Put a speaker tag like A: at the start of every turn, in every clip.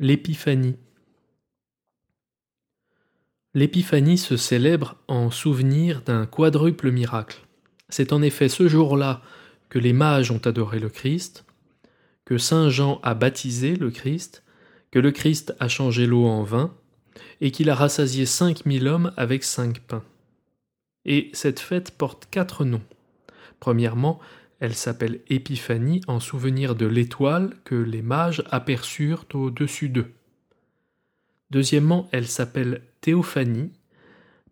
A: L'épiphanie. L'épiphanie se célèbre en souvenir d'un quadruple miracle. C'est en effet ce jour-là que les mages ont adoré le Christ, que Saint Jean a baptisé le Christ, que le Christ a changé l'eau en vin, et qu'il a rassasié cinq mille hommes avec cinq pains. Et cette fête porte quatre noms. Premièrement, elle s'appelle Épiphanie en souvenir de l'étoile que les mages aperçurent au-dessus d'eux. Deuxièmement, elle s'appelle Théophanie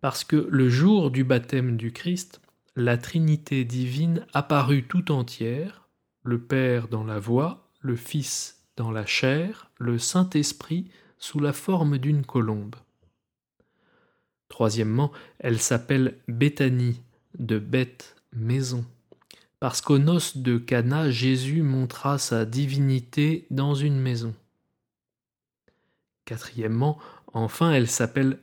A: parce que le jour du baptême du Christ, la Trinité divine apparut tout entière, le Père dans la voix, le Fils dans la chair, le Saint-Esprit sous la forme d'une colombe. Troisièmement, elle s'appelle Béthanie, de bête, maison parce qu'aux noces de Cana, Jésus montra sa divinité dans une maison. Quatrièmement, enfin, elle s'appelle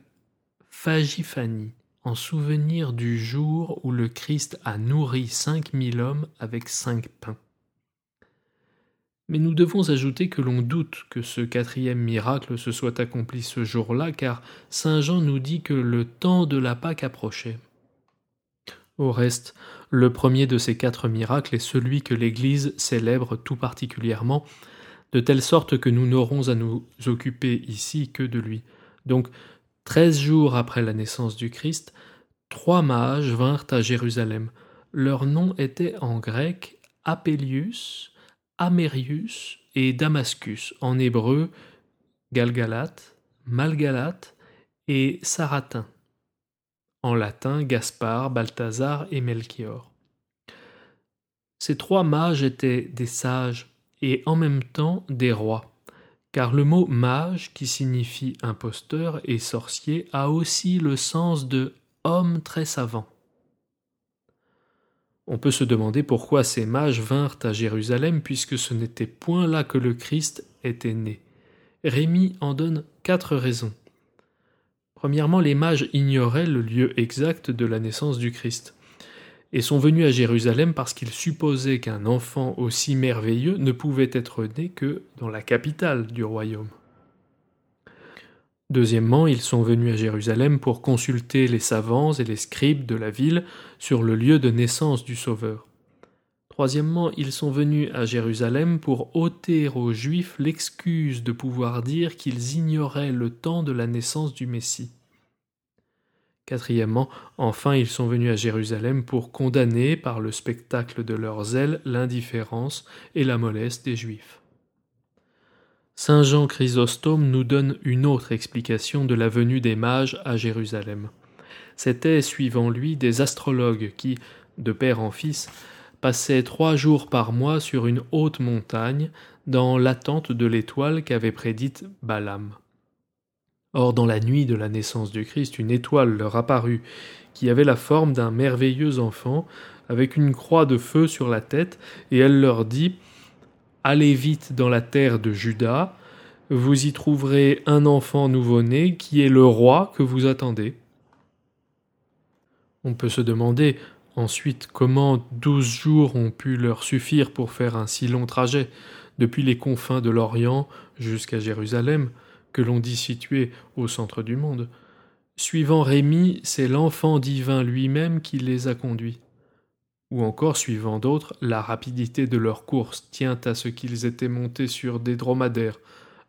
A: Phagiphanie, en souvenir du jour où le Christ a nourri cinq mille hommes avec cinq pains. Mais nous devons ajouter que l'on doute que ce quatrième miracle se soit accompli ce jour-là, car Saint Jean nous dit que le temps de la Pâque approchait. Au reste, le premier de ces quatre miracles est celui que l'Église célèbre tout particulièrement, de telle sorte que nous n'aurons à nous occuper ici que de lui. Donc, treize jours après la naissance du Christ, trois mages vinrent à Jérusalem. Leur nom était en grec Apélius, Amérius et Damascus, en hébreu Galgalate, Malgalate et Saratin en latin Gaspard, Balthazar et Melchior. Ces trois mages étaient des sages et en même temps des rois, car le mot mage, qui signifie imposteur et sorcier, a aussi le sens de homme très savant. On peut se demander pourquoi ces mages vinrent à Jérusalem puisque ce n'était point là que le Christ était né. Rémi en donne quatre raisons. Premièrement, les mages ignoraient le lieu exact de la naissance du Christ, et sont venus à Jérusalem parce qu'ils supposaient qu'un enfant aussi merveilleux ne pouvait être né que dans la capitale du royaume. Deuxièmement, ils sont venus à Jérusalem pour consulter les savants et les scribes de la ville sur le lieu de naissance du Sauveur. Troisièmement, ils sont venus à Jérusalem pour ôter aux Juifs l'excuse de pouvoir dire qu'ils ignoraient le temps de la naissance du Messie. Quatrièmement, enfin, ils sont venus à Jérusalem pour condamner par le spectacle de leur zèle l'indifférence et la mollesse des Juifs. Saint Jean Chrysostome nous donne une autre explication de la venue des mages à Jérusalem. C'étaient, suivant lui, des astrologues qui, de père en fils, passait trois jours par mois sur une haute montagne, dans l'attente de l'étoile qu'avait prédite Balaam. Or, dans la nuit de la naissance du Christ, une étoile leur apparut, qui avait la forme d'un merveilleux enfant, avec une croix de feu sur la tête, et elle leur dit Allez vite dans la terre de Juda, vous y trouverez un enfant nouveau-né qui est le roi que vous attendez. On peut se demander Ensuite, comment douze jours ont pu leur suffire pour faire un si long trajet, depuis les confins de l'Orient jusqu'à Jérusalem, que l'on dit situé au centre du monde? Suivant Rémi, c'est l'enfant divin lui-même qui les a conduits. Ou encore, suivant d'autres, la rapidité de leur course tient à ce qu'ils étaient montés sur des dromadaires,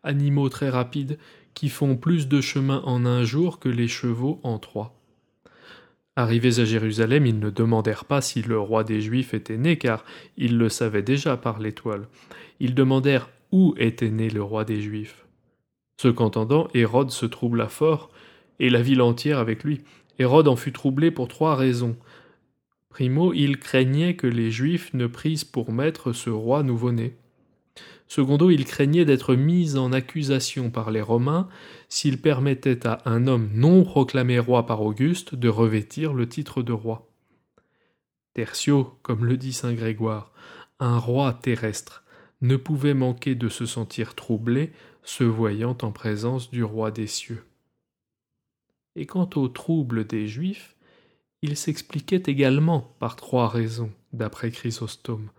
A: animaux très rapides qui font plus de chemin en un jour que les chevaux en trois. Arrivés à Jérusalem, ils ne demandèrent pas si le roi des Juifs était né, car ils le savaient déjà par l'étoile. Ils demandèrent où était né le roi des Juifs. Ce qu'entendant, Hérode se troubla fort, et la ville entière avec lui. Hérode en fut troublé pour trois raisons. Primo, il craignait que les Juifs ne prissent pour maître ce roi nouveau-né. Secondo, il craignait d'être mis en accusation par les Romains s'il permettait à un homme non proclamé roi par Auguste de revêtir le titre de roi. Tertio, comme le dit saint Grégoire, un roi terrestre, ne pouvait manquer de se sentir troublé, se voyant en présence du roi des cieux. Et quant au trouble des Juifs, il s'expliquait également par trois raisons, d'après Chrysostome.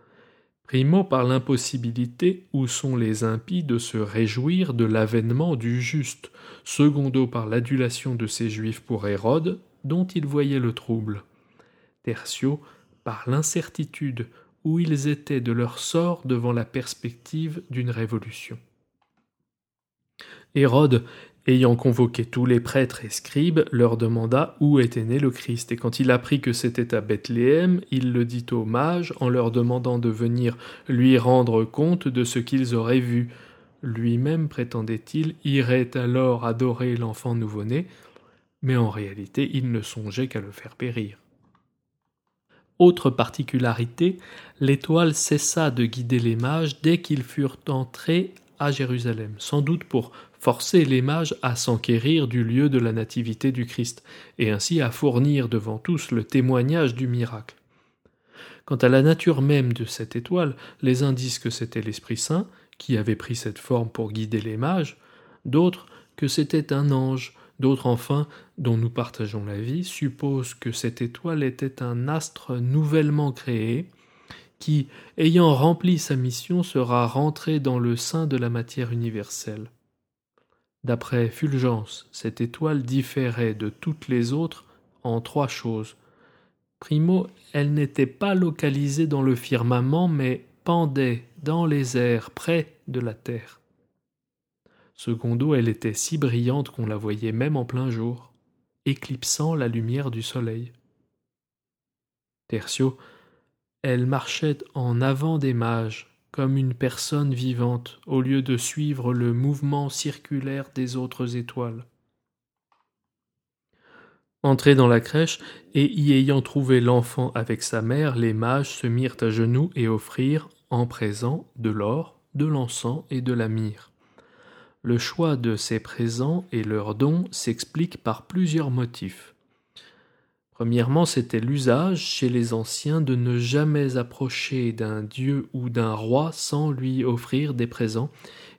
A: Primo par l'impossibilité où sont les impies de se réjouir de l'avènement du juste, secondo par l'adulation de ces juifs pour Hérode, dont ils voyaient le trouble. Tertio par l'incertitude où ils étaient de leur sort devant la perspective d'une révolution. Hérode Ayant convoqué tous les prêtres et scribes, leur demanda où était né le Christ, et quand il apprit que c'était à Bethléem, il le dit aux mages en leur demandant de venir lui rendre compte de ce qu'ils auraient vu. Lui-même, prétendait-il, irait alors adorer l'enfant nouveau-né, mais en réalité il ne songeait qu'à le faire périr. Autre particularité, l'étoile cessa de guider les mages dès qu'ils furent entrés à Jérusalem, sans doute pour forcer les mages à s'enquérir du lieu de la nativité du Christ, et ainsi à fournir devant tous le témoignage du miracle. Quant à la nature même de cette étoile, les uns disent que c'était l'Esprit Saint qui avait pris cette forme pour guider les mages, d'autres que c'était un ange, d'autres enfin, dont nous partageons la vie, supposent que cette étoile était un astre nouvellement créé, qui, ayant rempli sa mission, sera rentré dans le sein de la matière universelle. D'après Fulgence, cette étoile différait de toutes les autres en trois choses. Primo, elle n'était pas localisée dans le firmament, mais pendait dans les airs près de la terre. Secondo, elle était si brillante qu'on la voyait même en plein jour, éclipsant la lumière du soleil. Tertio, elle marchait en avant des mages, comme une personne vivante, au lieu de suivre le mouvement circulaire des autres étoiles. Entrés dans la crèche, et y ayant trouvé l'enfant avec sa mère, les mages se mirent à genoux et offrirent, en présent, de l'or, de l'encens et de la myrrhe. Le choix de ces présents et leurs dons s'explique par plusieurs motifs. Premièrement, c'était l'usage chez les anciens de ne jamais approcher d'un dieu ou d'un roi sans lui offrir des présents,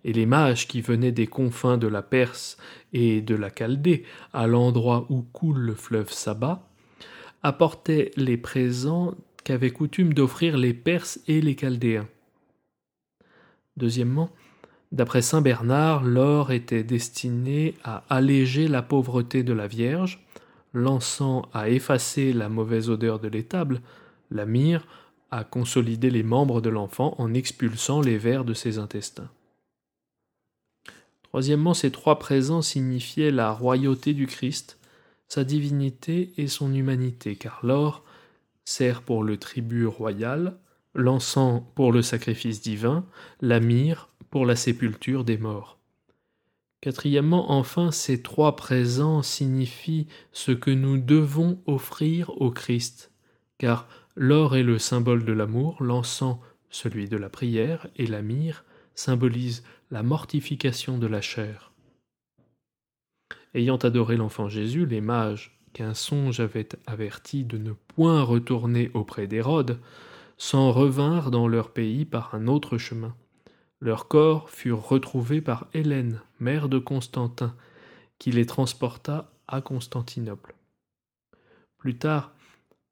A: et les mages qui venaient des confins de la Perse et de la Chaldée, à l'endroit où coule le fleuve Saba, apportaient les présents qu'avaient coutume d'offrir les Perses et les Chaldéens. Deuxièmement, d'après saint Bernard, l'or était destiné à alléger la pauvreté de la Vierge, l'encens à effacer la mauvaise odeur de l'étable, la myrrhe à consolider les membres de l'enfant en expulsant les vers de ses intestins. Troisièmement, ces trois présents signifiaient la royauté du Christ, sa divinité et son humanité, car l'or sert pour le tribut royal, l'encens pour le sacrifice divin, la myrrhe pour la sépulture des morts. Quatrièmement, enfin, ces trois présents signifient ce que nous devons offrir au Christ, car l'or est le symbole de l'amour, l'encens celui de la prière, et la myrrhe symbolise la mortification de la chair. Ayant adoré l'enfant Jésus, les mages, qu'un songe avait averti de ne point retourner auprès d'Hérode, s'en revinrent dans leur pays par un autre chemin. Leurs corps furent retrouvés par Hélène, mère de Constantin, qui les transporta à Constantinople. Plus tard,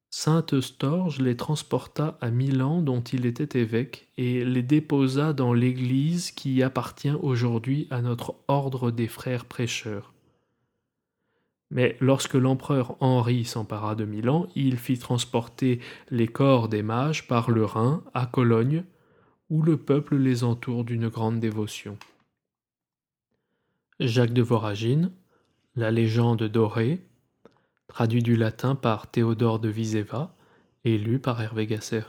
A: Sainte Storge les transporta à Milan dont il était évêque et les déposa dans l'église qui appartient aujourd'hui à notre ordre des frères prêcheurs. Mais lorsque l'empereur Henri s'empara de Milan, il fit transporter les corps des mages par le Rhin à Cologne où le peuple les entoure d'une grande dévotion. Jacques de Voragine, La légende dorée, traduit du latin par Théodore de Viseva et lu par Hervé Gasser.